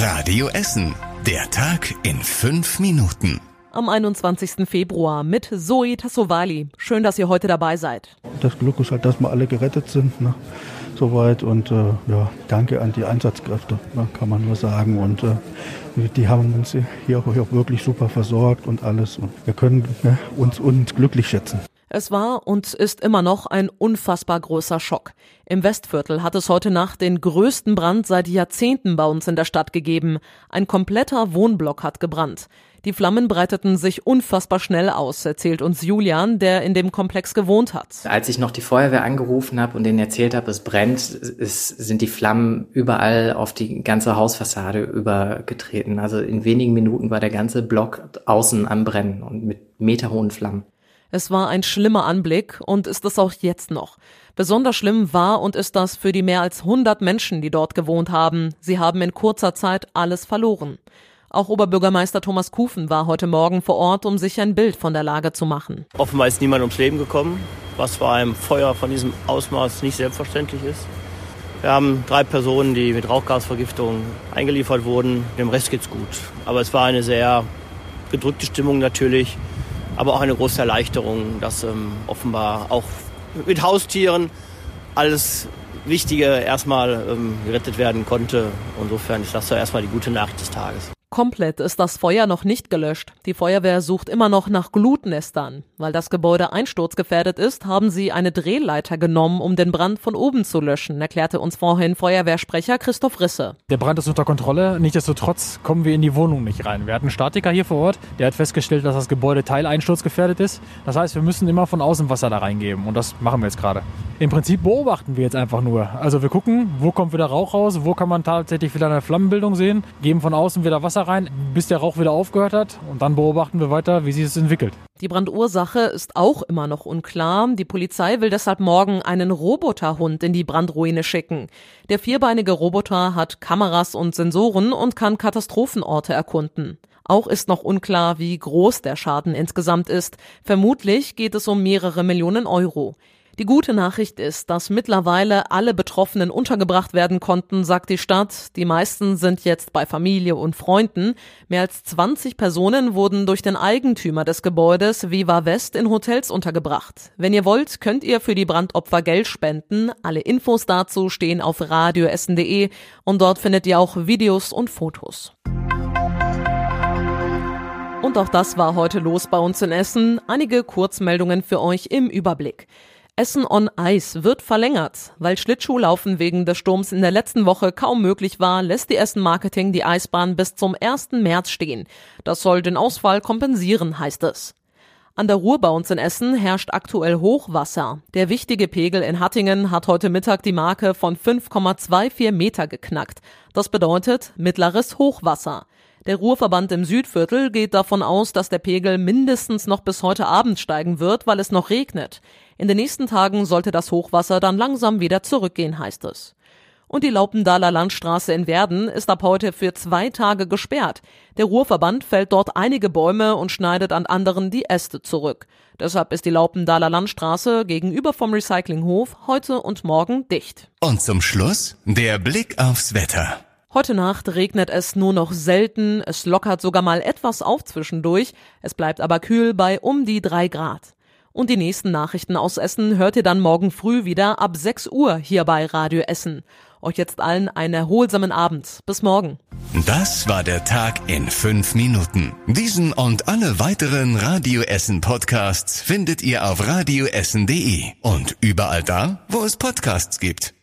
Radio Essen. Der Tag in fünf Minuten. Am 21. Februar mit Zoe Tassovali. Schön, dass ihr heute dabei seid. Das Glück ist halt, dass wir alle gerettet sind. Ne? Soweit und äh, ja, danke an die Einsatzkräfte, ne? kann man nur sagen. Und äh, die haben uns hier auch wirklich super versorgt und alles. Und wir können ne, uns, uns glücklich schätzen. Es war und ist immer noch ein unfassbar großer Schock. Im Westviertel hat es heute Nacht den größten Brand seit Jahrzehnten bei uns in der Stadt gegeben. Ein kompletter Wohnblock hat gebrannt. Die Flammen breiteten sich unfassbar schnell aus, erzählt uns Julian, der in dem Komplex gewohnt hat. Als ich noch die Feuerwehr angerufen habe und denen erzählt habe, es brennt, es sind die Flammen überall auf die ganze Hausfassade übergetreten. Also in wenigen Minuten war der ganze Block außen am Brennen und mit meterhohen Flammen. Es war ein schlimmer Anblick und ist es auch jetzt noch. Besonders schlimm war und ist das für die mehr als 100 Menschen, die dort gewohnt haben. Sie haben in kurzer Zeit alles verloren. Auch Oberbürgermeister Thomas Kufen war heute Morgen vor Ort, um sich ein Bild von der Lage zu machen. Offenbar ist niemand ums Leben gekommen, was bei einem Feuer von diesem Ausmaß nicht selbstverständlich ist. Wir haben drei Personen, die mit Rauchgasvergiftung eingeliefert wurden. Dem Rest geht's gut. Aber es war eine sehr gedrückte Stimmung natürlich aber auch eine große Erleichterung, dass ähm, offenbar auch mit Haustieren alles Wichtige erstmal ähm, gerettet werden konnte. Insofern ist das so erstmal die gute Nachricht des Tages. Komplett ist das Feuer noch nicht gelöscht. Die Feuerwehr sucht immer noch nach Glutnestern. Weil das Gebäude einsturzgefährdet ist, haben sie eine Drehleiter genommen, um den Brand von oben zu löschen, erklärte uns vorhin Feuerwehrsprecher Christoph Risse. Der Brand ist unter Kontrolle. Nichtsdestotrotz kommen wir in die Wohnung nicht rein. Wir hatten einen Statiker hier vor Ort, der hat festgestellt, dass das Gebäude teileinsturzgefährdet ist. Das heißt, wir müssen immer von außen Wasser da reingeben und das machen wir jetzt gerade. Im Prinzip beobachten wir jetzt einfach nur. Also wir gucken, wo kommt wieder Rauch raus, wo kann man tatsächlich wieder eine Flammenbildung sehen, geben von außen wieder Wasser rein, bis der Rauch wieder aufgehört hat und dann beobachten wir weiter, wie sich es entwickelt. Die Brandursache ist auch immer noch unklar. Die Polizei will deshalb morgen einen Roboterhund in die Brandruine schicken. Der vierbeinige Roboter hat Kameras und Sensoren und kann Katastrophenorte erkunden. Auch ist noch unklar, wie groß der Schaden insgesamt ist. Vermutlich geht es um mehrere Millionen Euro. Die gute Nachricht ist, dass mittlerweile alle Betroffenen untergebracht werden konnten, sagt die Stadt. Die meisten sind jetzt bei Familie und Freunden. Mehr als 20 Personen wurden durch den Eigentümer des Gebäudes Viva West in Hotels untergebracht. Wenn ihr wollt, könnt ihr für die Brandopfer Geld spenden. Alle Infos dazu stehen auf radioessen.de und dort findet ihr auch Videos und Fotos. Und auch das war heute los bei uns in Essen. Einige Kurzmeldungen für euch im Überblick. Essen on Ice wird verlängert. Weil Schlittschuhlaufen wegen des Sturms in der letzten Woche kaum möglich war, lässt die Essen Marketing die Eisbahn bis zum 1. März stehen. Das soll den Ausfall kompensieren, heißt es. An der Ruhr bei uns in Essen herrscht aktuell Hochwasser. Der wichtige Pegel in Hattingen hat heute Mittag die Marke von 5,24 Meter geknackt. Das bedeutet mittleres Hochwasser. Der Ruhrverband im Südviertel geht davon aus, dass der Pegel mindestens noch bis heute Abend steigen wird, weil es noch regnet. In den nächsten Tagen sollte das Hochwasser dann langsam wieder zurückgehen, heißt es. Und die Laupendaler Landstraße in Werden ist ab heute für zwei Tage gesperrt. Der Ruhrverband fällt dort einige Bäume und schneidet an anderen die Äste zurück. Deshalb ist die Laupendaler Landstraße gegenüber vom Recyclinghof heute und morgen dicht. Und zum Schluss der Blick aufs Wetter. Heute Nacht regnet es nur noch selten, es lockert sogar mal etwas auf zwischendurch, es bleibt aber kühl bei um die drei Grad. Und die nächsten Nachrichten aus Essen hört ihr dann morgen früh wieder ab 6 Uhr hier bei Radio Essen. Euch jetzt allen einen erholsamen Abend. Bis morgen. Das war der Tag in fünf Minuten. Diesen und alle weiteren Radio Essen Podcasts findet ihr auf radioessen.de und überall da, wo es Podcasts gibt.